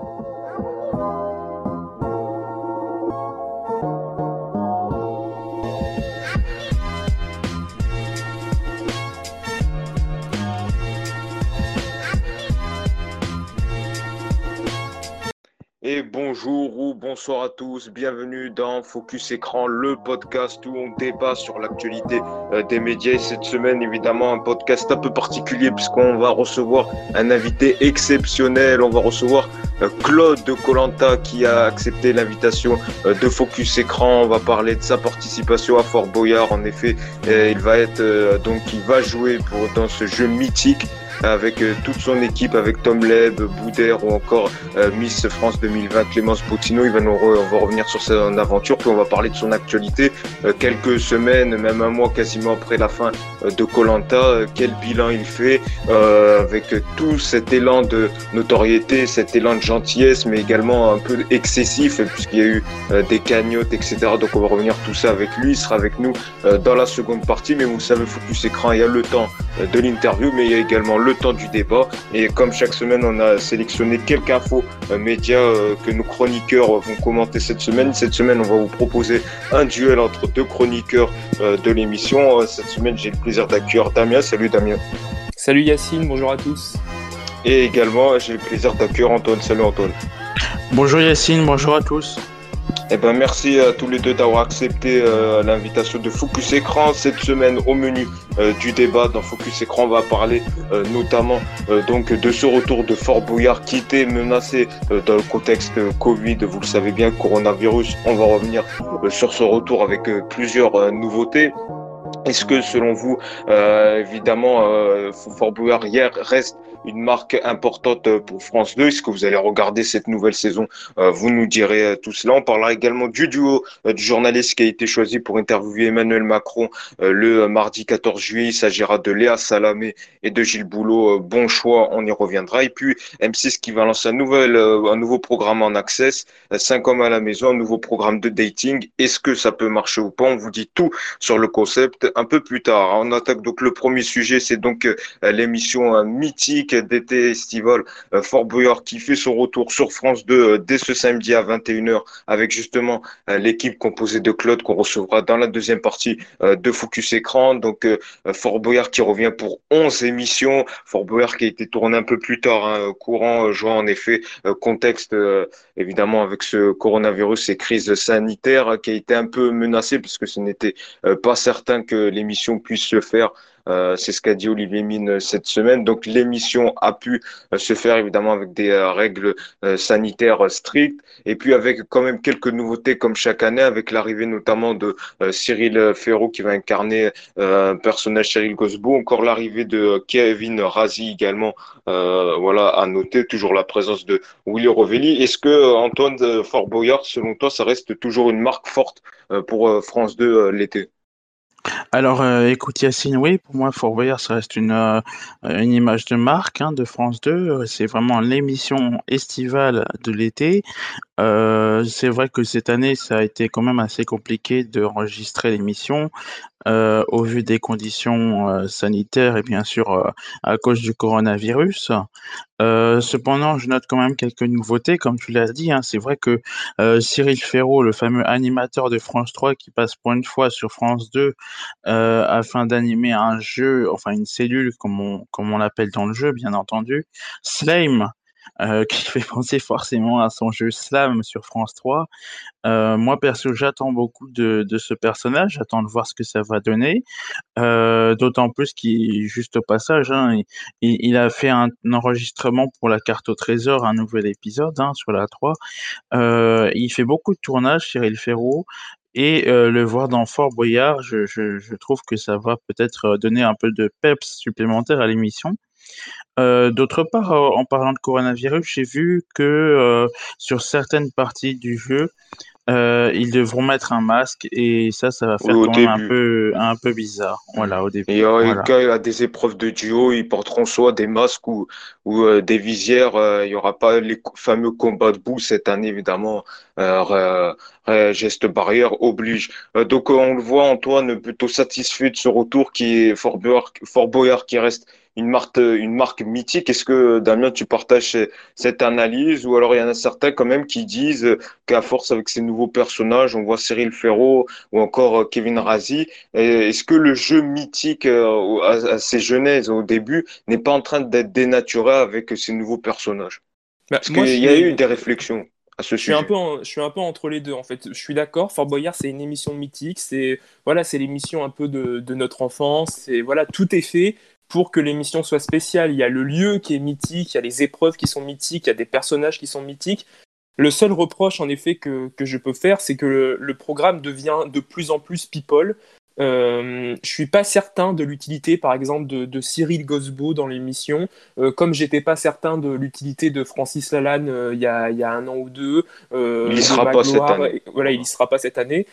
thank you Et bonjour ou bonsoir à tous, bienvenue dans Focus Écran, le podcast où on débat sur l'actualité euh, des médias. Et cette semaine, évidemment, un podcast un peu particulier puisqu'on va recevoir un invité exceptionnel. On va recevoir euh, Claude de Colanta qui a accepté l'invitation euh, de Focus Écran. On va parler de sa participation à Fort Boyard. En effet, il va être donc il va jouer pour dans ce jeu mythique avec euh, toute son équipe, avec Tom Leb, Boudère ou encore euh, Miss France 2020, Clémence Bottino. Il va nous on va revenir sur son aventure, puis on va parler de son actualité. Euh, quelques semaines, même un mois quasiment après la fin de Colanta, quel bilan il fait avec tout cet élan de notoriété, cet élan de gentillesse, mais également un peu excessif puisqu'il y a eu des cagnottes, etc. Donc on va revenir tout ça avec lui. Il sera avec nous dans la seconde partie, mais vous savez, Focus Écran, il y a le temps de l'interview, mais il y a également le temps du débat. Et comme chaque semaine, on a sélectionné quelques infos euh, médias euh, que nos chroniqueurs vont commenter cette semaine. Cette semaine, on va vous proposer un duel entre deux chroniqueurs euh, de l'émission. Cette semaine, j'ai le plaisir d'accueillir Damien. Salut Damien. Salut Yacine, bonjour à tous. Et également, j'ai le plaisir d'accueillir Antoine. Salut Antoine. Bonjour Yacine, bonjour à tous. Eh ben, merci à tous les deux d'avoir accepté euh, l'invitation de Focus Écran. Cette semaine, au menu euh, du débat dans Focus Écran, on va parler euh, notamment donc de ce retour de Fort Boyard qui était menacé dans le contexte Covid. Vous le savez bien, coronavirus. On va revenir sur ce retour avec plusieurs nouveautés. Est-ce que selon vous, évidemment, Fort Boyard hier reste une marque importante pour France 2. Est-ce que vous allez regarder cette nouvelle saison euh, Vous nous direz euh, tout cela. On parlera également du duo euh, du journaliste qui a été choisi pour interviewer Emmanuel Macron le mardi 14 juillet. Il s'agira de Léa Salamé et de Gilles Boulot. Bon choix, on y reviendra. Et puis M6 qui va lancer un, nouvel, un nouveau programme en access, 5 hommes à la maison, un nouveau programme de dating. Est-ce que ça peut marcher ou pas? On vous dit tout sur le concept un peu plus tard. On attaque donc le premier sujet, c'est donc l'émission mythique d'été estival, euh, Fort Boyard qui fait son retour sur France 2 euh, dès ce samedi à 21h avec justement euh, l'équipe composée de Claude qu'on recevra dans la deuxième partie de Focus Écran. Donc Fort Boyard qui revient pour 11 émissions. Fort Boyard qui a été tourné un peu plus tard, hein, courant juin en effet, contexte évidemment avec ce coronavirus et crise sanitaire qui a été un peu menacé puisque ce n'était pas certain que l'émission puisse se faire euh, c'est ce qu'a dit Olivier Mine cette semaine. Donc l'émission a pu euh, se faire évidemment avec des euh, règles sanitaires strictes et puis avec quand même quelques nouveautés comme chaque année avec l'arrivée notamment de Cyril Ferraud qui va incarner un personnage Cyril Gosbo, encore l'arrivée de Kevin Razi également. voilà à noter toujours la présence de Willy Rovelli. Est-ce que Antoine Fort Boyard, selon toi, ça reste toujours une marque forte pour France 2 l'été? Alors, euh, écoute Yacine, oui, pour moi, Fort ça reste une, euh, une image de marque hein, de France 2. C'est vraiment l'émission estivale de l'été. Euh, c'est vrai que cette année, ça a été quand même assez compliqué d'enregistrer l'émission euh, au vu des conditions euh, sanitaires et bien sûr euh, à cause du coronavirus. Cependant, je note quand même quelques nouveautés, comme tu l'as dit. Hein, c'est vrai que Cyril Ferraud, le fameux animateur de France 3, qui passe pour une fois sur France 2 afin d'animer un jeu, enfin une cellule, comme on, comme on l'appelle dans le jeu, bien entendu, Slime. Euh, qui fait penser forcément à son jeu Slam sur France 3. Euh, moi, perso, j'attends beaucoup de, de, ce personnage, j'attends de voir ce que ça va donner. Euh, D'autant plus qu'il, juste au passage, hein, il, a fait un, enregistrement pour la carte au trésor, un nouvel épisode hein, sur la 3. Euh, il fait beaucoup de tournages, Cyril Ferraud. Et le voir dans Fort Boyard, je, je, je trouve que ça va peut-être donner un peu de peps supplémentaire à l'émission. Euh, d'autre part, euh, en parlant de coronavirus, j'ai vu que euh, sur certaines parties du jeu, ils devront mettre un masque et ça, ça va faire quand même un peu, un peu bizarre. Voilà, au début. Et voilà. à des épreuves de duo, ils porteront soit des masques ou, ou des visières. Il n'y aura pas les fameux combats de boue cette année, évidemment. Geste barrière oblige. donc on le voit Antoine plutôt satisfait de ce retour qui est Fort Boyard qui reste une marque, une marque mythique. Est-ce que, Damien, tu partages cette analyse? Ou alors il y en a certains quand même qui disent qu'à force avec ces nouveaux personnages, on voit Cyril Ferraud ou encore euh, Kevin Razi, est-ce que le jeu mythique euh, à, ses genèses au début n'est pas en train d'être dénaturé avec ces nouveaux personnages? Bah, Parce qu'il y a eu des réflexions. À ce je suis un peu je suis un peu entre les deux en fait. Je suis d'accord. Fort Boyard c'est une émission mythique. C'est voilà c'est l'émission un peu de, de notre enfance. Et voilà tout est fait pour que l'émission soit spéciale. Il y a le lieu qui est mythique, il y a les épreuves qui sont mythiques, il y a des personnages qui sont mythiques. Le seul reproche, en effet, que, que je peux faire, c'est que le, programme devient de plus en plus people. Euh, je suis pas certain de l'utilité, par exemple, de, Cyril Gosbo dans l'émission, euh, comme j'étais pas certain de l'utilité de Francis Lalanne euh, il y, a, y, a, un an ou deux. Euh, il y sera pas cette année. Voilà, il y sera pas cette année.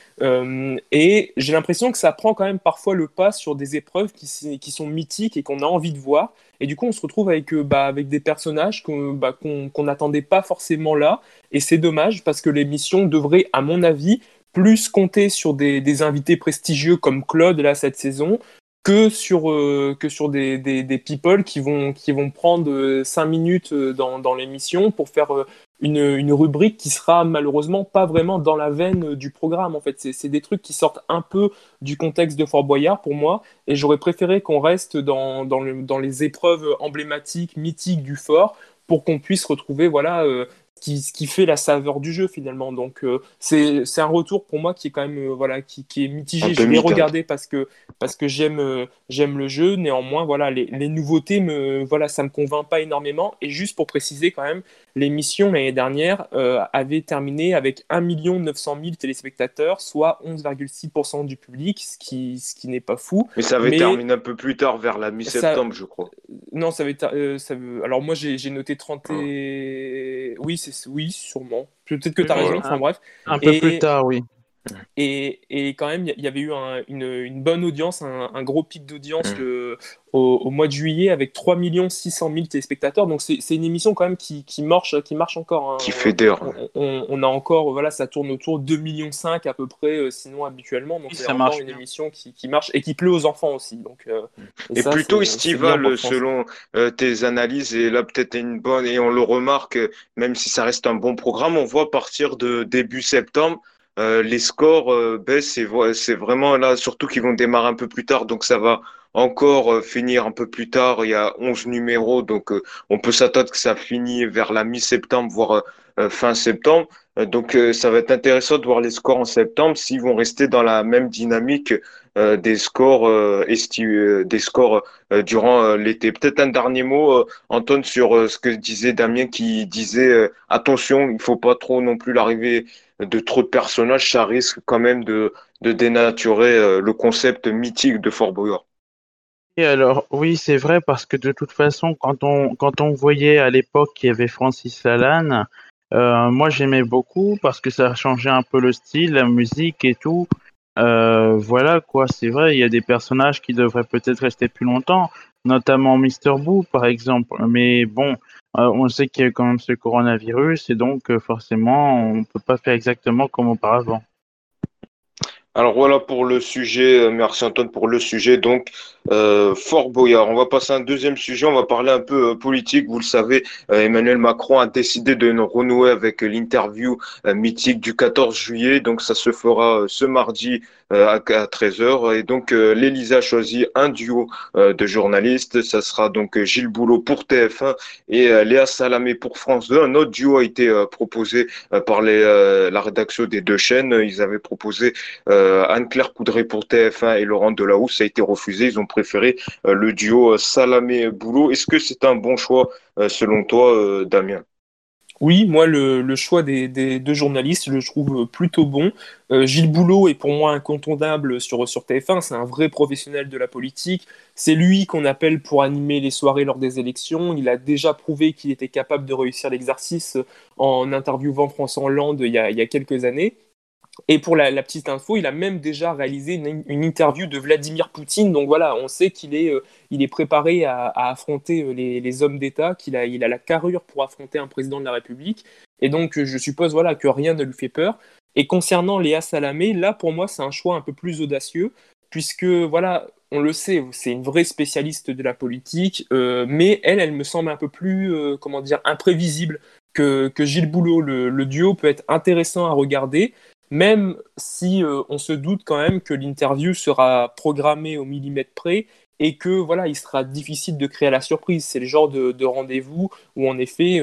et j'ai l'impression que ça prend quand même parfois le pas sur des épreuves qui, qui sont mythiques et qu'on a envie de voir. Et du coup, on se retrouve avec, bah, avec des personnages bah, qu'on n'attendait pas forcément là. Et c'est dommage parce que l'émission devrait, à mon avis, plus compter sur des, invités prestigieux comme Claude là cette saison que sur, euh, que sur des, people qui vont, qui vont prendre 5 euh, minutes euh, dans, l'émission pour faire une, une, rubrique qui sera malheureusement pas vraiment dans la veine du programme. En fait, c'est des trucs qui sortent un peu du contexte de Fort Boyard pour moi, et j'aurais préféré qu'on reste dans, dans, les épreuves emblématiques, mythiques du fort, pour qu'on puisse retrouver voilà qui, qui, fait la saveur du jeu finalement. Donc euh, c'est un retour pour moi qui est quand même euh, voilà qui, qui, est mitigé. Je l'ai regardé parce que parce que j'aime euh, j'aime le jeu. Néanmoins voilà les, les, nouveautés me voilà ça me convainc pas énormément. Et juste pour préciser quand même l'émission l'année dernière avait terminé avec 1 900 000 téléspectateurs, soit 11,6% du public, ce qui ce qui n'est pas fou. Mais ça avait terminé un peu plus tard vers la mi-septembre je crois. Non ça avait ça alors moi j'ai noté 30 et... oui oui, sûrement. Peut-être que tu as raison, enfin bref. Un peu plus tard, oui. Et, et, quand même, il y avait eu une, une, bonne audience, un, gros pic d'audience mm. au, au, mois de juillet avec 3 600 000 téléspectateurs. Donc c'est une émission quand même qui, qui marche, qui marche encore. Hein. Qui fait d'heures. On, on, a encore, voilà, ça tourne autour de 2 millions 5 à peu près, euh, sinon habituellement. Donc c'est encore une émission qui, qui, marche et qui plaît aux enfants aussi. Donc, euh, et, plutôt estival selon euh, tes analyses, et là peut-être une bonne, et on le remarque, même si ça reste un bon programme, on voit partir de début septembre euh, les scores euh, baissent et c'est vraiment là, surtout qu'ils vont démarrer un peu plus tard, donc ça va encore euh, finir un peu plus tard. Il y a 11 numéros, donc on peut s'attendre que ça finit vers la mi-septembre, voire fin septembre. donc ça va être intéressant de voir les scores en septembre, s'ils vont rester dans la même dynamique des scores, des scores durant l'été. Peut-être un dernier mot, Antoine, sur ce que disait Damien, qui disait attention, il faut pas trop non plus l'arrivée de trop de personnages, ça risque quand même de, de dénaturer euh, le concept mythique de Fort Boyard. Et alors, oui, c'est vrai, parce que de toute façon, quand on, quand on voyait à l'époque qu'il y avait Francis Lalanne, euh, moi j'aimais beaucoup parce que ça changeait un peu le style, la musique et tout. Euh, voilà quoi, c'est vrai, il y a des personnages qui devraient peut-être rester plus longtemps, notamment Mr. Boo par exemple. Mais bon, euh, on sait qu'il y a quand même ce coronavirus et donc forcément on ne peut pas faire exactement comme auparavant. Alors voilà pour le sujet, euh, merci Antoine pour le sujet. Donc, euh, Fort Boyard. On va passer à un deuxième sujet, on va parler un peu euh, politique. Vous le savez, Emmanuel Macron a décidé de nous renouer avec l'interview mythique du 14 juillet. Donc ça se fera ce mardi à 13h. Et donc l'Élysée a choisi un duo de journalistes. Ça sera donc Gilles Boulot pour TF1 et Léa Salamé pour France 2. Un autre duo a été proposé par les, la rédaction des deux chaînes. Ils avaient proposé Anne-Claire Coudray pour TF1 et Laurent Delahousse, a été refusé. Ils ont préféré euh, le duo euh, Salamé-Boulot. Est-ce que c'est un bon choix selon toi, Damien? Oui, moi, le, choix des, deux journalistes, je le trouve plutôt bon. Gilles Boulot est pour moi incontournable sur, sur TF1. C'est un vrai professionnel de la politique. C'est lui qu'on appelle pour animer les soirées lors des élections. Il a déjà prouvé qu'il était capable de réussir l'exercice en interviewant François Hollande il y a quelques années. Et pour la, petite info, il a même déjà réalisé une, interview de Vladimir Poutine. Donc voilà, on sait qu'il est, euh, il est préparé à, affronter euh, les, hommes d'État, qu'il a, il a la carrure pour affronter un président de la République. Et donc, je suppose voilà, que rien ne lui fait peur. Et concernant Léa Salamé, là, pour moi, c'est un choix un peu plus audacieux, puisque, voilà, on le sait, c'est une vraie spécialiste de la politique, euh, mais elle, elle me semble un peu plus, euh, comment dire, imprévisible que, que Gilles Boulot. Le, duo peut être intéressant à regarder, même si euh, on se doute quand même que l'interview sera programmée au millimètre près et que voilà, il sera difficile de créer la surprise. C'est le genre de, de rendez-vous où en effet,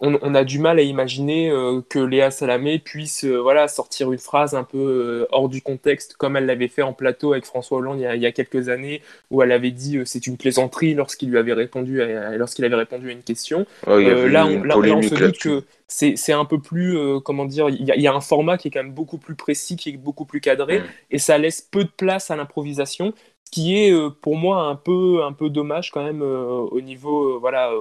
on, a du mal à imaginer euh, que Léa Salamé puisse euh, voilà, sortir une phrase un peu euh, hors du contexte, comme elle l'avait fait en plateau avec François Hollande il y a, quelques années, où elle avait dit c'est une plaisanterie lorsqu'il lui avait répondu à, lorsqu'il avait répondu à une question. là, on, se doute que c'est un peu plus, comment dire, il y, a un format qui est quand même beaucoup plus précis, qui est beaucoup plus cadré, et ça laisse peu de place à l'improvisation qui est euh, pour moi un peu, un peu dommage quand même euh, au niveau, euh, voilà,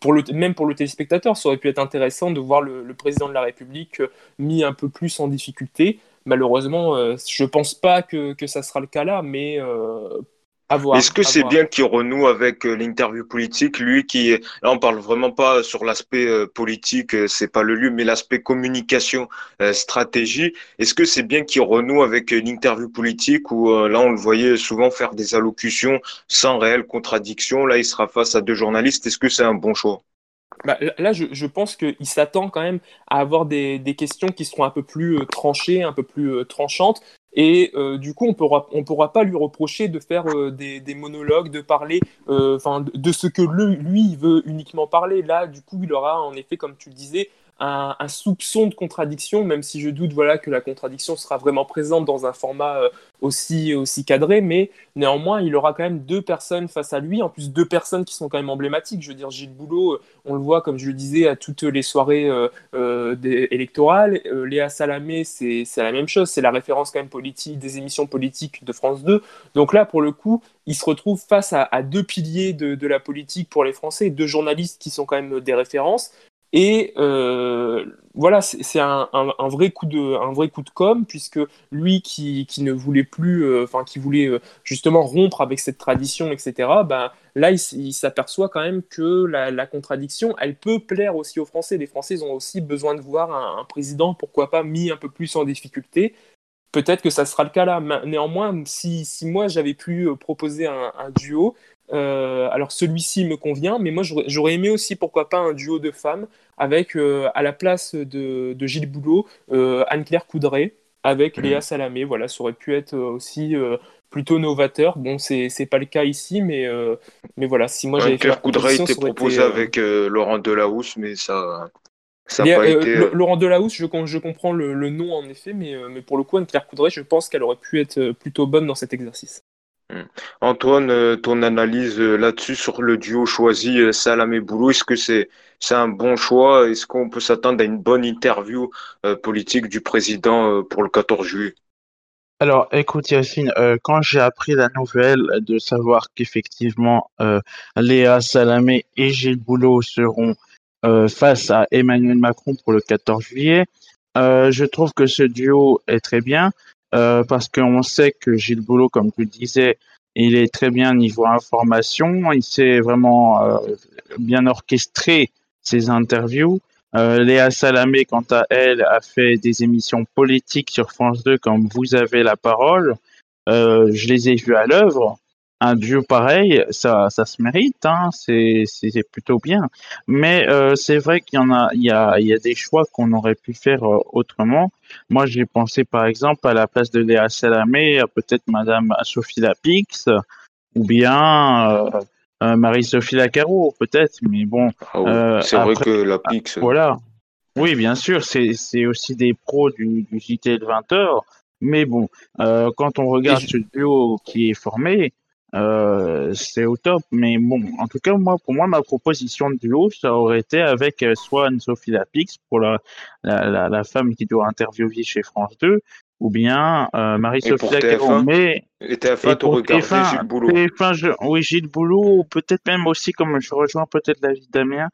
pour le, même pour le téléspectateur, ça aurait pu être intéressant de voir le, président de la République mis un peu plus en difficulté. Malheureusement, je pense pas que, que, ça sera le cas là, mais est-ce que c'est bien qu'il renoue avec euh, l'interview politique, lui qui, là on parle vraiment pas sur l'aspect euh, politique, euh, c'est pas le lieu, mais l'aspect communication, stratégie. Est-ce que c'est bien qu'il renoue avec l'interview politique où là on le voyait souvent faire des allocutions sans réelle contradiction, là il sera face à deux journalistes. Est-ce que c'est un bon choix? Bah, là, je, je pense qu'il s'attend quand même à avoir des, des, questions qui seront un peu plus tranchées, un peu plus tranchantes. Et euh, du coup, on pourra, on pourra pas lui reprocher de faire euh, des, monologues, de parler euh, de ce que lui veut uniquement parler. Là, du coup, il aura en effet, comme tu le disais, un, soupçon de contradiction, même si je doute voilà, que la contradiction sera vraiment présente dans un format euh, aussi, aussi cadré, mais néanmoins, il aura quand même deux personnes face à lui, en plus deux personnes qui sont quand même emblématiques. Je veux dire, Gilles Boulot, euh, on le voit, comme je le disais, à toutes les soirées euh, électorales. Léa Salamé, c'est la même chose, c'est la référence quand même politique des émissions politiques de France 2. Donc là, pour le coup, il se retrouve face à, deux piliers de, de, la politique pour les Français, deux journalistes qui sont quand même des références. Et euh, voilà, c'est un, vrai coup de, un vrai coup de com, puisque lui qui, qui ne voulait plus, euh, enfin qui voulait euh, justement rompre avec cette tradition, etc., ben, là il, s'aperçoit quand même que la, la, contradiction, elle peut plaire aussi aux Français. Les Français ont aussi besoin de voir un, président, pourquoi pas, mis un peu plus en difficulté. Peut-être que ça sera le cas là. Néanmoins, si, si moi j'avais pu proposer un, un duo, euh, alors celui-ci me convient, mais moi j'aurais aimé aussi, pourquoi pas, un duo de femmes avec euh, à la place de, Gilles Boulot, euh, Anne-Claire Coudray avec mhm. Léa Salamé. Voilà, ça aurait pu être aussi plutôt novateur. Bon, c'est pas le cas ici, mais, mais voilà, si moi j'avais Anne-Claire Coudray était proposé avec Laurent Delahousse, mais ça. Ça pas été... Laurent Delahousse, je, je comprends le, le, nom en effet, mais, mais pour le coup, Anne-Claire Coudray, je pense qu'elle aurait pu être plutôt bonne dans cet exercice. Hmm. Antoine, euh, ton analyse euh, là-dessus sur le duo choisi euh, Salamé Boulot, est-ce que c'est c'est un bon choix? Est-ce qu'on peut s'attendre à une bonne interview politique du président pour le 14 juillet? Alors, écoute Yacine, quand j'ai appris la nouvelle de savoir qu'effectivement Léa Salamé et Gilles Boulot seront face à Emmanuel Macron pour le 14 juillet, je trouve que ce duo est très bien. Euh, parce qu'on sait que Gilles Boulot, comme tu disais, il est très bien niveau information, il sait vraiment euh, bien orchestrer ses interviews. Euh, Léa Salamé, quant à elle, a fait des émissions politiques sur France 2 comme Vous avez la parole. Je les ai vues à l'œuvre un duo pareil, ça, ça se mérite, hein, c'est, plutôt bien. Mais euh, c'est vrai qu'il y en a, il y a, il y a des choix qu'on aurait pu faire euh, autrement. Moi, j'ai pensé par exemple à la place de Léa Salamé, peut-être Madame Sophie Lapix, ou bien euh, Marie-Sophie Lacaro, peut-être. Mais bon, ah c'est vrai que Lapix. Voilà. Oui, bien sûr, c'est, aussi des pros du, du JT de 20 heures. Mais bon, quand on regarde ce duo qui est formé, euh, c'est au top. Mais bon, en tout cas, moi, pour moi, ma proposition de duo, ça aurait été avec euh, soit Anne-Sophie Lapix pour la, la, la, la, femme qui doit interviewer chez France 2, ou bien euh, Marie-Sophie Lacaro. Et TF1, tu regardé Gilles Boulot TF1, Oui, Gilles Boulot, peut-être même aussi, comme je rejoins peut-être la vie Damien,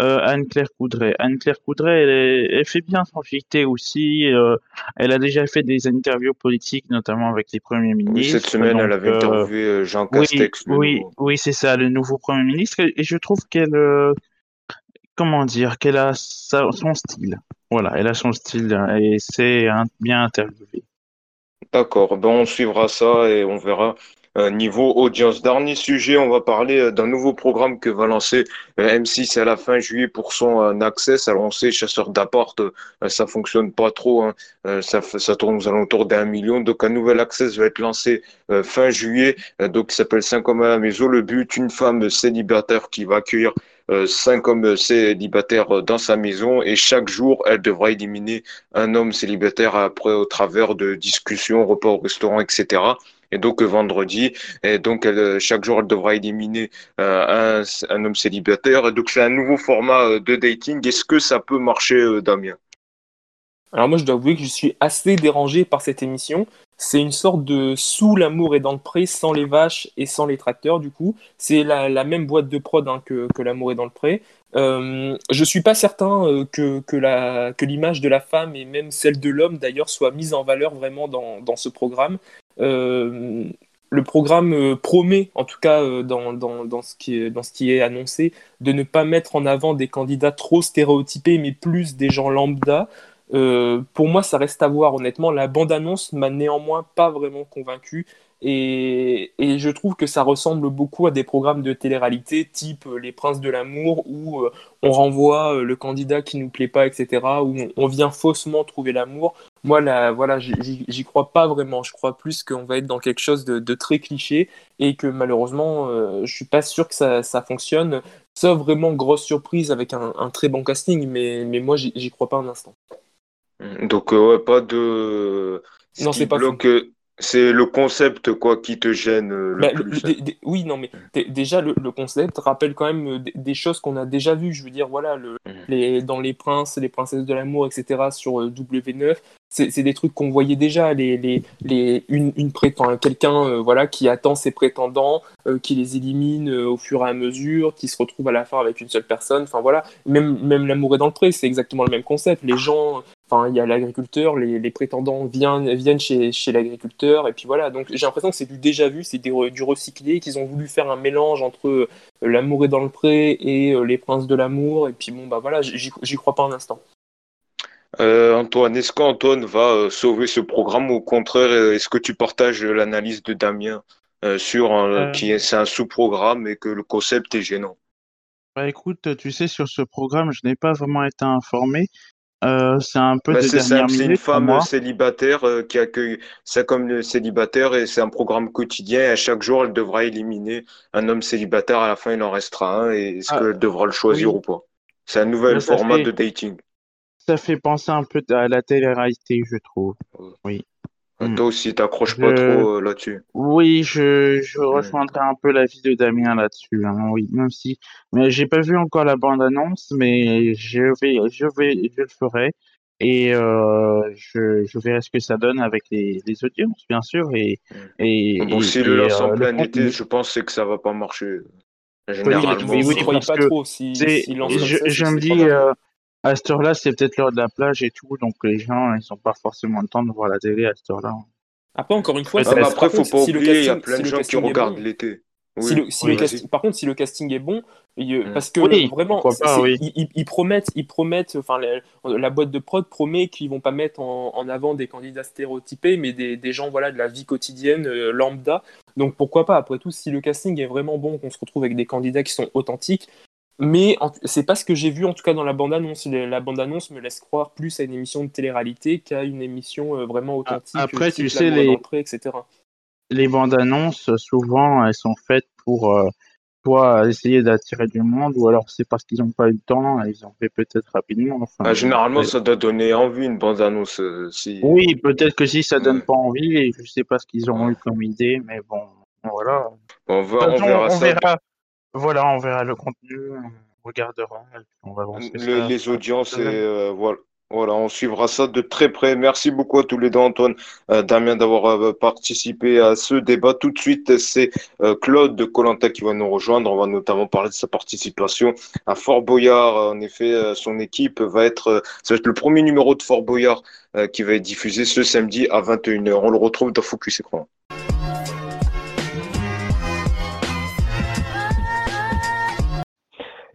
euh, Anne-Claire Coudray. Anne-Claire Coudray, elle, elle, fait bien son JT aussi. Euh, elle a déjà fait des interviews politiques, notamment avec les premiers ministres. cette semaine, elle avait interviewé euh, Jean Castex. Oui, oui, oui c'est ça, le nouveau Premier ministre. Et je trouve qu'elle comment dire, qu'elle a son style. Voilà, elle a son style et c'est bien interviewé. D'accord, ben on suivra ça et on verra euh, niveau audience. Dernier sujet, on va parler euh, d'un nouveau programme que va lancer euh, M6 à la fin juillet pour son access. Alors on sait, chasseur d'appart, ça fonctionne pas trop. Hein. Ça, tourne aux alentours d'un million. Donc un nouvel access va être lancé fin juillet. Donc il s'appelle 5 hommes à la maison. Le but, une femme célibataire qui va accueillir cinq hommes célibataires dans sa maison et chaque jour, elle devra éliminer un homme célibataire après au travers de discussions, repas au restaurant, etc et donc vendredi. Donc chaque jour, elle devra éliminer euh, un, homme célibataire. Donc c'est un nouveau format euh, de dating. Est-ce que ça peut marcher, euh, Damien? Alors moi, je dois avouer que je suis assez dérangé par cette émission. C'est une sorte de sous l'amour et dans le pré, sans les vaches et sans les tracteurs, du coup. C'est la, même boîte de prod hein, que, l'amour est dans le pré. Euh, je suis pas certain que, que, l'image de la femme et même celle de l'homme d'ailleurs soit mise en valeur vraiment dans, ce programme. Euh, le programme euh, promet, en tout cas euh, dans ce qui est annoncé, de ne pas mettre en avant des candidats trop stéréotypés, mais plus des gens lambda. Pour moi, ça reste à voir, honnêtement. La bande-annonce m'a néanmoins pas vraiment convaincu. Et, je trouve que ça ressemble beaucoup à des programmes de télé-réalité type Les Princes de l'amour où on renvoie le candidat qui nous plaît pas, etc. Où on vient faussement trouver l'amour. Moi, là, voilà, j'y crois pas vraiment. Je crois plus qu'on va être dans quelque chose de, très cliché et que malheureusement, euh, je suis pas sûr que ça, fonctionne. Sauf vraiment grosse surprise avec un, très bon casting, mais, mais moi, j'y crois pas un instant. Donc, euh, pas de. non, c'est pas c'est le concept quoi qui te gêne euh, le bah, plus. oui, non, mais déjà le, concept rappelle quand même euh, des, choses qu'on a déjà vues. Je veux dire, voilà, le, mmh. les, dans les princes, les princesses de l'amour, etc. sur euh, W9, c'est des trucs qu'on voyait déjà. Les, les, les une, une quelqu'un, voilà, qui attend ses prétendants, qui les élimine au fur et à mesure, qui se retrouve à la fin avec une seule personne. Enfin voilà, même même l'amour est dans le pré, c'est exactement le même concept. Les gens Enfin, il y a l'agriculteur, les, prétendants viennent, viennent chez, chez l'agriculteur, et puis voilà. Donc j'ai l'impression que c'est du déjà vu, c'est du recyclé, qu'ils ont voulu faire un mélange entre euh, l'amour est dans le pré et euh, les princes de l'amour, et puis bon, bah voilà, j'y crois pas un instant. Euh, Antoine, est-ce qu'Antoine va sauver ce programme ou au contraire, est-ce que tu partages l'analyse de Damien sur qui c'est un sous-programme et que le concept est gênant? Bah écoute, tu sais, sur ce programme, je n'ai pas vraiment été informé. Euh, c'est un peu bah, C'est une femme célibataire euh, qui accueille ça comme le célibataire et c'est un programme quotidien. Et à chaque jour, elle devra éliminer un homme célibataire. À la fin, il en restera un. Et est-ce ah, qu'elle devra le choisir ou pas? C'est un nouvel format de dating. Ça fait penser un peu à la télé-réalité, je trouve. Oui. Hmm. Toi aussi, t'accroches pas trop euh, là-dessus. Oui, je, je hmm. rejoindrai un peu l'avis de Damien là-dessus. Hein, oui, même si, mais j'ai pas vu encore la bande-annonce, mais je vais, je vais, je le ferai et euh, je, je verrai ce que ça donne avec les, les audiences, bien sûr. Et, hmm. et, bon, si le lance en euh, plein été, je pense que ça va pas marcher. Généralement, oui, oui, oui, pas trop si, si je, je me dis. Euh, à cette heure-là, c'est peut-être l'heure de la plage et tout, donc les gens, ils n'ont pas forcément le temps de voir la télé à cette heure-là. Après, encore une fois, ah, après, faut pas oublier, il y a plein de gens qui regardent l'été. par contre, si le casting est bon, mm. parce que vraiment, ils, promettent, ils promettent, enfin, la, boîte de prod promet qu'ils vont pas mettre en, avant des candidats stéréotypés, mais des, gens voilà de la vie quotidienne euh, lambda. Donc pourquoi pas? Après tout, si le casting est vraiment bon, qu'on se retrouve avec des candidats qui sont authentiques, mais c'est pas ce que j'ai vu en tout cas dans la bande-annonce. La bande-annonce me laisse croire plus à une émission de télé-réalité qu'à une émission euh, vraiment authentique. Après, tu sais, les, etc. les bandes-annonces, souvent, elles sont faites pour euh, soit essayer d'attirer du monde, ou alors c'est parce qu'ils n'ont pas eu le temps, ils ont fait peut-être rapidement. Enfin, ah, généralement, ça doit donner envie une bande-annonce. Euh, si... Oui, peut-être que si ça donne pas envie, et je sais pas ce qu'ils ont eu comme idée, mais bon, voilà. on, va, on, verra ça. Verra voilà, on verra le contenu, on regardera, on va avancer Les audiences, et, euh, voilà. Voilà, on suivra ça de très près. Merci beaucoup à tous les deux, Antoine, euh, Damien, d'avoir euh, participé à ce débat. Tout de suite, c'est Claude de Colanta qui va nous rejoindre. On va notamment parler de sa participation à Fort Boyard. En effet, son équipe va être, ça va être le premier numéro de Fort Boyard qui va être diffusé ce samedi à 21h. On le retrouve dans Focus Écran.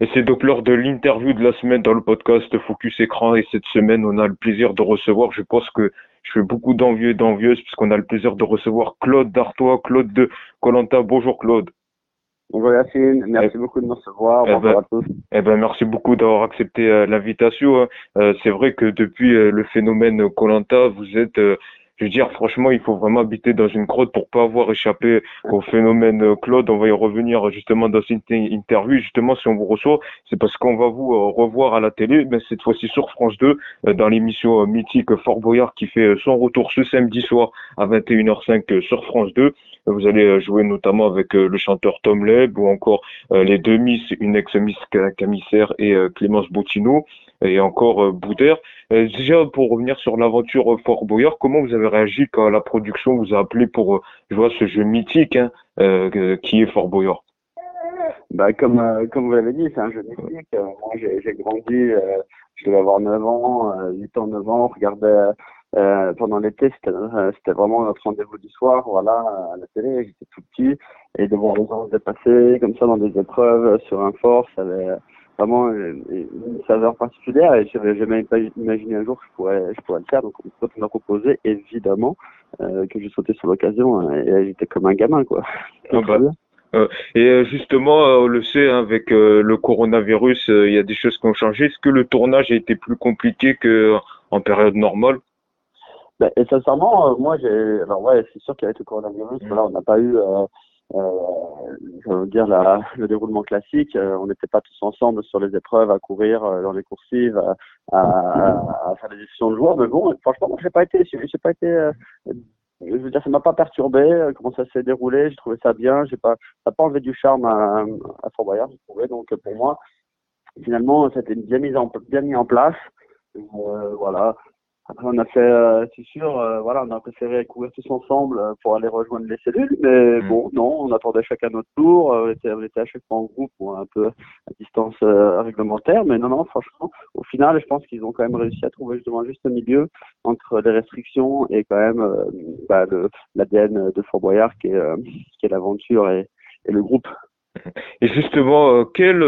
Et c'est donc lors de l'interview de la semaine dans le podcast Focus Écran. Et cette semaine, on a le plaisir de recevoir, je pense que je fais beaucoup d'envieux et d'envieuses, puisqu'on a le plaisir de recevoir Claude Dartois, Claude de Colanta. Bonjour Claude. Bonjour Yacine, merci eh, beaucoup de nous recevoir. Eh Bonjour ben, à tous. Eh ben, merci beaucoup d'avoir accepté euh, l'invitation. Hein. Euh, c'est vrai que depuis euh, le phénomène Colanta, vous êtes je veux dire, franchement, il faut vraiment habiter dans une grotte pour pas avoir échappé au phénomène euh, Claude. On va y revenir justement dans cette interview. Justement, si on vous reçoit, c'est parce qu'on va vous euh, revoir à la télé, mais cette fois-ci sur France 2, euh, dans l'émission mythique Fort Boyard qui fait son retour ce samedi soir à 21h05 sur France 2. Vous allez jouer notamment avec le chanteur Tom Leb ou encore les deux Miss, une ex-Miss Camissaire et Clémence Bottino et encore euh, Boudère. Euh, déjà, pour revenir sur l'aventure Fort Boyard, comment vous avez réagi quand la production vous a appelé pour jouer euh, ce jeu mythique hein, qui est Fort Boyard? Bah, comme, comme vous l'avez dit, c'est un jeu mythique. moi, j'ai grandi, je devais avoir 9 ans, 8 ans, 9 ans, regardais pendant l'été, c'était vraiment notre rendez-vous du soir, voilà, à la télé, j'étais tout petit, et de voir les gens se dépasser comme ça dans des épreuves sur un fort, ça avait, vraiment une, saveur particulière et je n'avais jamais imaginé un jour que je pourrais, je pourrais le faire. Donc, on m'a proposé, évidemment, euh, que j'ai sauté sur l'occasion hein, et j'étais comme un gamin, quoi. Ah bah, euh, et euh, justement, on le sait, hein, avec le coronavirus, il y a des choses qui ont changé. Est-ce que le tournage a été plus compliqué qu'en période normale? Ben, et sincèrement, moi, j'ai. Alors, ouais, c'est sûr qu'avec le coronavirus, mmh. voilà, on n'a pas eu euh, dire le déroulement classique. Euh, on n'était pas tous ensemble sur les épreuves, à courir euh, dans les coursives, à, à, à, faire des décisions de joueurs. Mais bon, franchement, moi, j'ai pas été, j'ai pas été. Euh, je veux dire, ça m'a pas perturbé. Comment ça s'est déroulé, j'ai trouvé ça bien. J'ai pas, ça n'a pas enlevé du charme à, à Fort Boyard, j'ai trouvé. Donc pour moi, finalement, c'était bien mis en bien mis en place. voilà, après, on a fait, euh, c'est sûr, euh, voilà, on a préféré courir tous ensemble euh, pour aller rejoindre les cellules, mais mm. bon, non, on attendait chacun notre tour, on était, on était à chaque fois en groupe ou un peu à distance réglementaire, mais non, non, franchement, au final, je pense qu'ils ont quand même réussi à trouver justement juste le milieu entre les restrictions et quand même bah, l'ADN de Fort Boyard qui est, qui est l'aventure et, et le groupe. Et justement, quel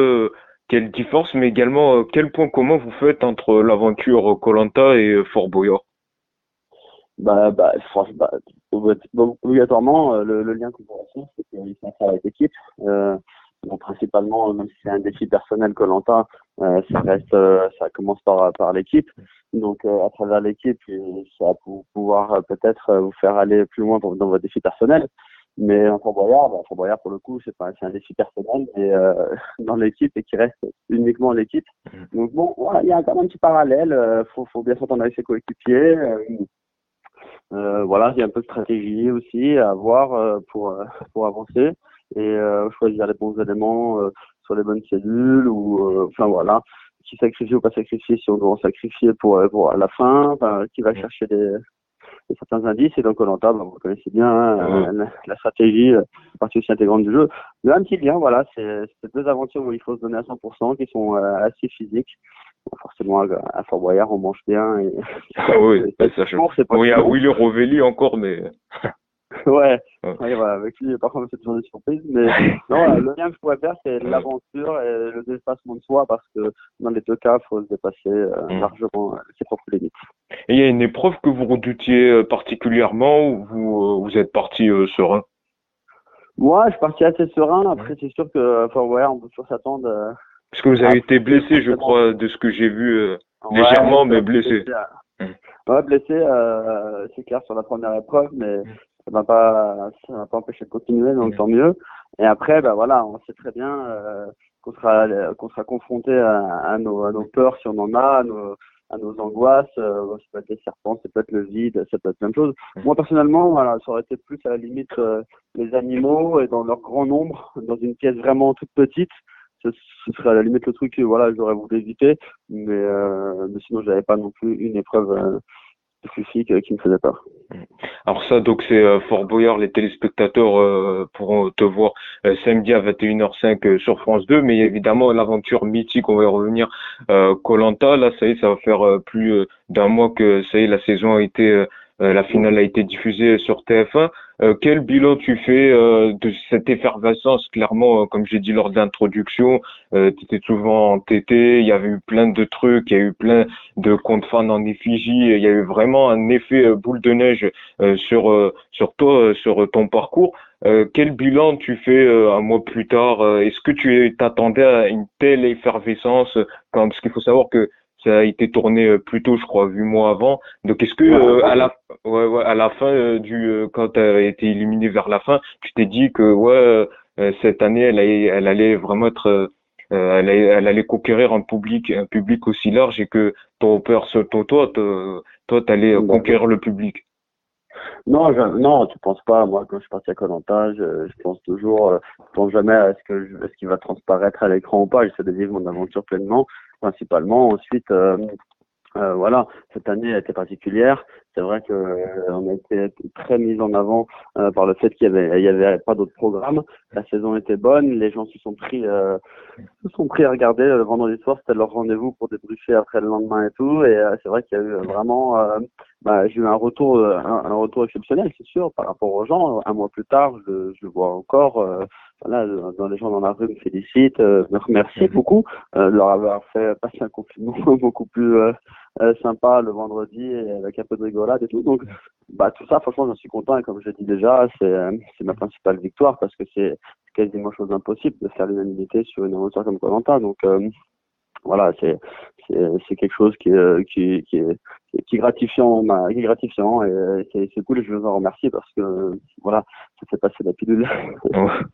quelle différence, mais également euh, quel point commun vous faites entre l'aventure Colanta et euh, Fort Boyard? Bah, bah, bah, obligatoirement, euh, le, lien qu'on faire, c'est qu'il s'affaire avec l'équipe. Donc principalement, même si c'est un défi personnel Colanta, ça ça commence par par l'équipe. Donc à travers l'équipe, ça va pouvoir peut-être vous faire aller plus loin dans, dans votre défi personnel. Mais en Fort Boyard, bah, Fort Boyard pour le coup, c'est un défi personnel, mais euh, dans l'équipe et qui reste uniquement l'équipe. Mm. Donc bon, voilà, il y a quand même un petit parallèle. Euh, faut, faut bien s'entendre avec ses coéquipiers. Euh, euh, voilà, il y a un peu de stratégie aussi à avoir pour pour avancer et choisir les bons éléments sur les bonnes cellules ou enfin voilà, qui sacrifie ou pas sacrifier si on doit en sacrifier pour pour à la fin, enfin, qui va mm. chercher des certains indices. Et donc, Colanta, bah, vous connaissez bien hein, la, stratégie, la euh, partie aussi intégrante du jeu. Le un petit lien, voilà, c'est deux aventures où il faut se donner à 100%, qui sont euh, assez physiques. forcément, à, Fort Boyard, on mange bien. Et... Ah oui, ça change. Oui, il y a Willy Rovelli encore, mais. ouais, ouais. voilà, avec lui, par contre, c'est toujours des surprises. Mais non, le lien que je pourrais faire, c'est l'aventure et le dépassement de soi, parce que dans les deux cas, il faut se dépasser euh, mm. largement ses propres limites. Et il y a une épreuve que vous redoutiez euh, particulièrement ou vous, euh, vous êtes parti euh, serein? Moi, je suis parti assez serein. Après, c'est sûr que, enfin, ouais, on peut toujours s'attendre. Parce que vous avez été blessé, je crois, de ce que j'ai vu, légèrement, mais blessé. Mmh. Ouais, blessé, c'est clair sur la première épreuve, mais mmh. Ça m'a pas, ça m'a pas empêché de continuer, donc mmh. tant mieux. Et après, bah voilà, on sait très bien qu'on sera, qu'on sera confronté à, à, nos, à nos peurs si on en a, à nos, à nos angoisses. Euh, ça peut être les serpents, ça peut être le vide, ça peut être plein de choses. Mmh. Moi personnellement, voilà, ça aurait été plus à la limite euh, les animaux et dans leur grand nombre, dans une pièce vraiment toute petite. Ce, serait à la limite le truc que voilà, j'aurais voulu éviter, mais, euh, mais sinon j'avais pas non plus une épreuve euh, qui me faisait peur. Mmh. Alors ça, donc c'est euh, Fort Boyard, les téléspectateurs euh, pourront te voir samedi à 21h05 sur France 2, mais évidemment l'aventure mythique, on va y revenir, Colanta, là ça y est, ça va faire plus d'un mois que ça y la saison a été la finale a été diffusée sur TF1. Quel bilan tu fais de cette effervescence Clairement, comme j'ai dit lors de l'introduction, tu étais souvent entêté, il y avait eu plein de trucs, il y a eu plein de comptes fans en effigie, il y a eu vraiment un effet boule de neige sur, sur toi, sur ton parcours. Euh, quel bilan tu fais euh, un mois plus tard euh, Est-ce que tu t'attendais à une telle effervescence Parce qu'il faut savoir que ça a été tourné plus tôt, je crois, huit mois avant. Donc, est-ce que à la ouais, ouais, à la fin du quand tu as été éliminé vers la fin, tu t'es dit que ouais cette année elle, allait, elle allait vraiment être elle, allait, elle, allait, conquérir un public un public aussi large et que ton père toi toi toi t'allais conquérir le public? Non, je, non, tu penses pas. Moi, quand je suis parti à Colanta, je, je, pense toujours, euh, je pense jamais à ce que je, ce qui va transparaître à l'écran ou pas. J'essaie de vivre mon aventure pleinement, principalement. Ensuite, euh, euh, voilà, cette année a été particulière. C'est vrai que euh, on a été très mis en avant euh, par le fait qu'il y avait, pas d'autres programmes. La saison était bonne, les gens se sont pris, se sont pris à regarder le vendredi soir. C'était leur rendez-vous pour débriefer après le lendemain et tout. Et c'est vrai qu'il y a eu vraiment, bah, j'ai eu un retour, un, retour exceptionnel, c'est sûr, par rapport aux gens. Un mois plus tard, je, je le vois encore. voilà, dans les gens dans la rue me félicitent, me remercient beaucoup de leur avoir fait passer un confinement beaucoup plus sympa le vendredi avec un peu de rigolade et tout. Donc, bah, tout ça, franchement, j'en suis content. Et comme je l'ai dit déjà, c'est, c'est ma principale victoire parce que c'est quasiment chose impossible de faire l'unanimité sur une aventure comme Colanta. Donc, euh, voilà, c'est, c'est, c'est quelque chose qui, euh, qui, qui, est, qui est gratifiant, bah, qui est gratifiant et c'est, c'est cool et je veux en remercier parce que, voilà, ça fait passer la pilule.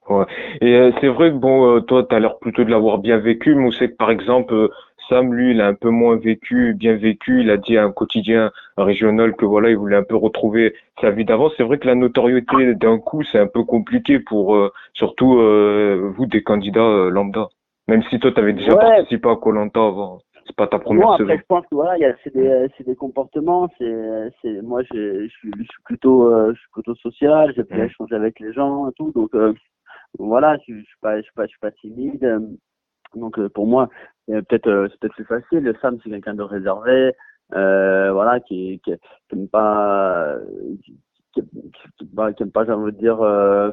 ouais, Et euh, c'est vrai que, bon, toi, tu as l'air plutôt de l'avoir bien vécu, mais on sait que, par exemple, Sam, lui, il a un peu moins vécu, bien vécu. Il a dit à un quotidien régional que voilà, il voulait un peu retrouver sa vie d'avant. C'est vrai que la notoriété d'un coup, c'est un peu compliqué pour euh, surtout euh, vous des candidats euh, lambda. Même si toi, tu avais déjà participé à Colanta avant. C'est pas ta première non, après, je pense que voilà, c'est des, des comportements. C'est, c'est, moi, je suis plutôt, je suis plutôt social. J'aime bien mmh. échanger avec les gens et tout. Donc voilà, je, je suis pas, je suis pas, je suis pas timide. Donc euh, pour moi, peut-être euh, c'est peut-être plus facile. Le Sam c'est quelqu'un de réservé, euh, voilà, qui qui, qui aime pas, qui, qui, bah, qui aime pas, j'ai envie de dire, euh,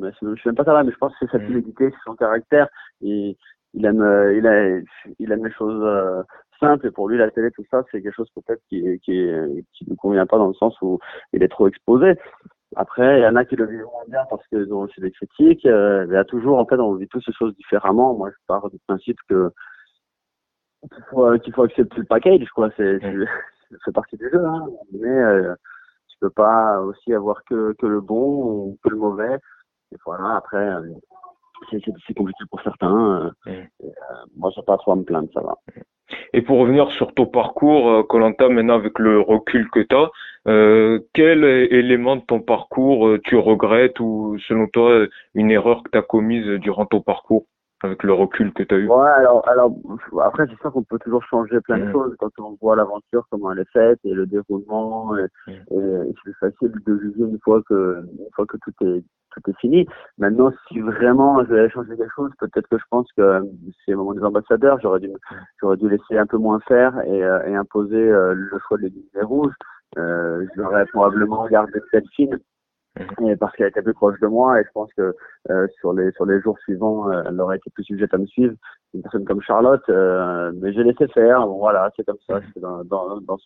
je suis même pas ça mais je pense que c'est sa mm. timidité, c'est son caractère. Et il aime, euh, il a, il aime les choses simples. Et pour lui, la télé, tout ça, c'est quelque chose peut-être qui qui qui ne convient pas dans le sens où il est trop exposé. Après, il y en a qui le vivent bien parce qu'ils ont aussi des critiques. Euh, il y a toujours, en fait, on vit tous ces choses différemment. Moi, je pars du principe que qu'il faut, qu'il faut accepter le package, quoi. C'est, fait partie du jeu, hein. Mais euh, tu peux pas aussi avoir que, que le bon ou que le mauvais. Et voilà, après, euh, c'est, compliqué pour certains. Euh, euh, moi, j'ai pas trop à me plaindre, ça va. Et pour revenir sur ton parcours, euh, Colanta, maintenant avec le recul que tu as, euh, quel élément de ton parcours tu regrettes ou selon toi une erreur que tu as commise durant ton parcours? Avec le recul que tu as eu Ouais, alors, alors après c'est sûr qu'on peut toujours changer plein de mmh. choses quand on voit l'aventure, comment elle est faite et le déroulement. Et, mmh. et c'est facile de juger une fois que une fois que tout est tout est fini. Maintenant, si vraiment je vais changer quelque chose, peut-être que je pense que euh, c'est le moment des ambassadeurs. J'aurais dû, j'aurais dû laisser un peu moins faire et, euh, et imposer euh, le choix des lignes rouges. Euh, j'aurais probablement gardé Delphine et parce qu'elle était plus proche de moi et je pense que sur les sur les jours suivants, elle aurait été plus sujette à me suivre. Une personne comme Charlotte, mais j'ai laissé faire. Bon, voilà, c'est comme ça. C'est dans dans dans,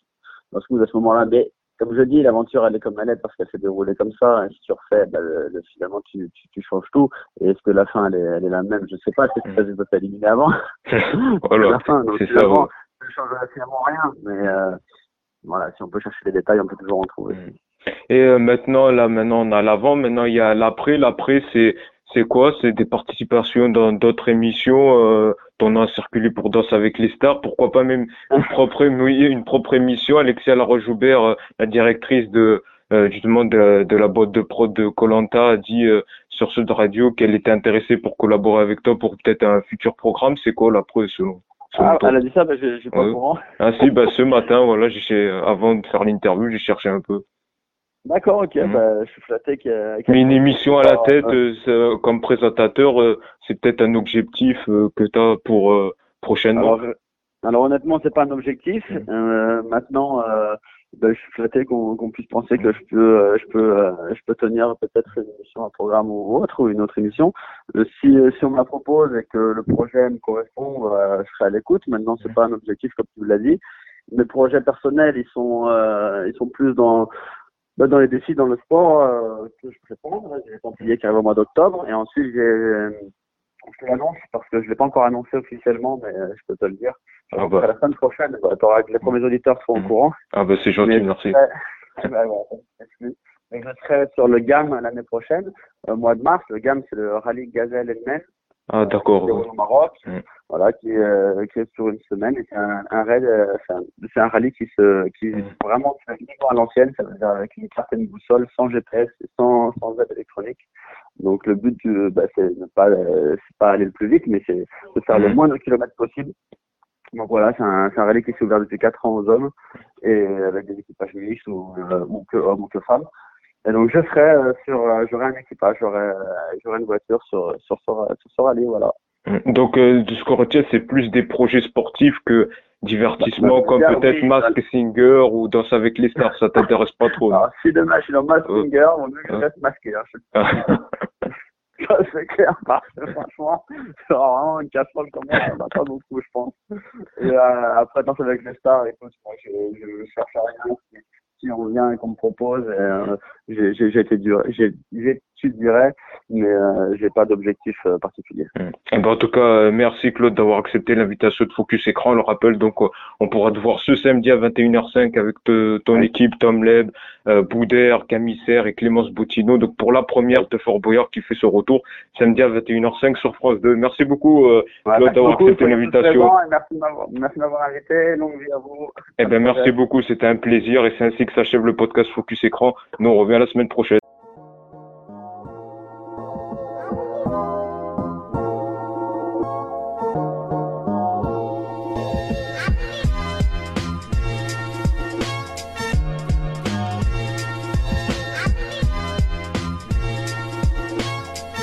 dans ce, à ce moment-là. Mais comme je dis, l'aventure, elle est comme elle est parce qu'elle s'est déroulée comme ça. Et si tu refais, bah, le, finalement, tu, tu, tu, changes tout. Et est-ce que la fin, elle est, elle est la même? Je sais pas. C'est que je éliminer avant. voilà, la fin. Donc, finalement, ça, ne change finalement rien. Mais euh, voilà, si on peut chercher les détails, on peut toujours en trouver. Et euh, maintenant, là, maintenant, on a l'avant. Maintenant, il y a l'après. L'après, c'est c'est quoi? C'est des participations dans d'autres émissions euh, ton nom a circulé pour Danse avec les stars. Pourquoi pas même une propre, une propre émission Alexia Laroche-Joubert, euh, la directrice de euh, justement de, de, la boîte de prod de Colanta, a dit sur ce radio qu'elle était intéressée pour collaborer avec toi pour peut-être un futur programme. C'est quoi la preuve selon ah, elle a dit ça, bah, je, je pas au courant. Ah si, bah, ce matin, voilà, j'ai avant de faire l'interview, j'ai cherché un peu. D'accord, ok, mhm. bah, je suis flatté qu'il Mais une émission à la tête, euh, comme présentateur, euh, c'est peut-être un objectif euh, que tu as pour prochainement alors, alors, honnêtement, c'est pas un objectif. Mhm. maintenant, ben, je suis flatté qu'on puisse penser que je peux, je peux, je peux tenir peut-être une émission, un programme ou autre, ou une autre émission. Si, si on me la propose et que le projet me correspond, je serai à l'écoute. Maintenant, c'est pas un objectif comme tu l'as dit. Mes projets personnels, ils sont, ils sont plus dans, ben, dans les défis dans le sport que je prépare. J'ai les Templiers qui arrivent au mois d'octobre, et ensuite j'ai je te l'annonce parce que je l'ai pas encore annoncé officiellement, mais je peux te le dire. Ah bah. La semaine prochaine, bah, t'auras que les premiers auditeurs seront au Mhm. courant. Ah bah c'est gentil, Mais merci. Ouais. Mais je serai sur le GAM l'année prochaine, au mois de mars. Le GAM, c'est le rallye Gazelle Elmen, Ah d'accord. est au Maroc, Mm. voilà, qui, est, euh, qui est sur une semaine. Et c'est un, un raid, euh, c'est un, rallye qui se, qui Mm. vraiment se fait uniquement à l'ancienne, ça veut dire avec une certaine boussole, sans GPS, sans, sans aide électronique. Donc le but, du, bah, c'est ne pas, euh, c'est pas aller le plus vite, mais c'est de faire le Mm. moins de kilomètres possible. Donc voilà, c'est un, c'est un rallye qui s'est ouvert depuis 4 ans aux hommes et avec des équipages mixtes ou, euh, ou que hommes ou que femmes. Et donc je serai euh, sur, euh, j'aurai un équipage, j'aurai, euh, j'aurai une voiture sur sur sur, sur ce rallye, voilà. Mm. Donc euh, de ce qu'on retient, c'est plus des projets sportifs que divertissement Bah, comme bah, peut-être oui, Mask Singer ou Danse avec les stars, ça t'intéresse pas trop. Alors si demain je suis dans ma Euh. finger, mon mieux que je reste masqué. Hein. Je- Ça c'est clair, parce que franchement, c'est vraiment une casserole comme moi, on en a pas beaucoup, je pense. Et euh, après, danse avec les stars, écoute, moi je, je cherche à rien. Si, on vient et qu'on me propose, euh, j'ai été dur, j'ai j'étudierai, mais euh, j'ai pas d'objectif euh, particulier. Mm. Eh ben, en tout cas, euh, merci Claude d'avoir accepté l'invitation de Focus Écran. On le rappelle, donc, euh, on pourra te voir ce samedi à 21h05 avec te- ton équipe, Tom Leb, euh, Boudère, Camissaire et Clémence Boutineau. Donc, pour la première de Fort Boyard qui fait ce retour samedi à 21h05 sur France 2. Merci beaucoup. Claude, d'avoir accepté l'invitation. Merci m'avoir invité, longue vie à vous. eh ben, merci beaucoup. C'était un plaisir et c'est ainsi que s'achève le podcast Focus Écran. Nous, on revient la semaine prochaine.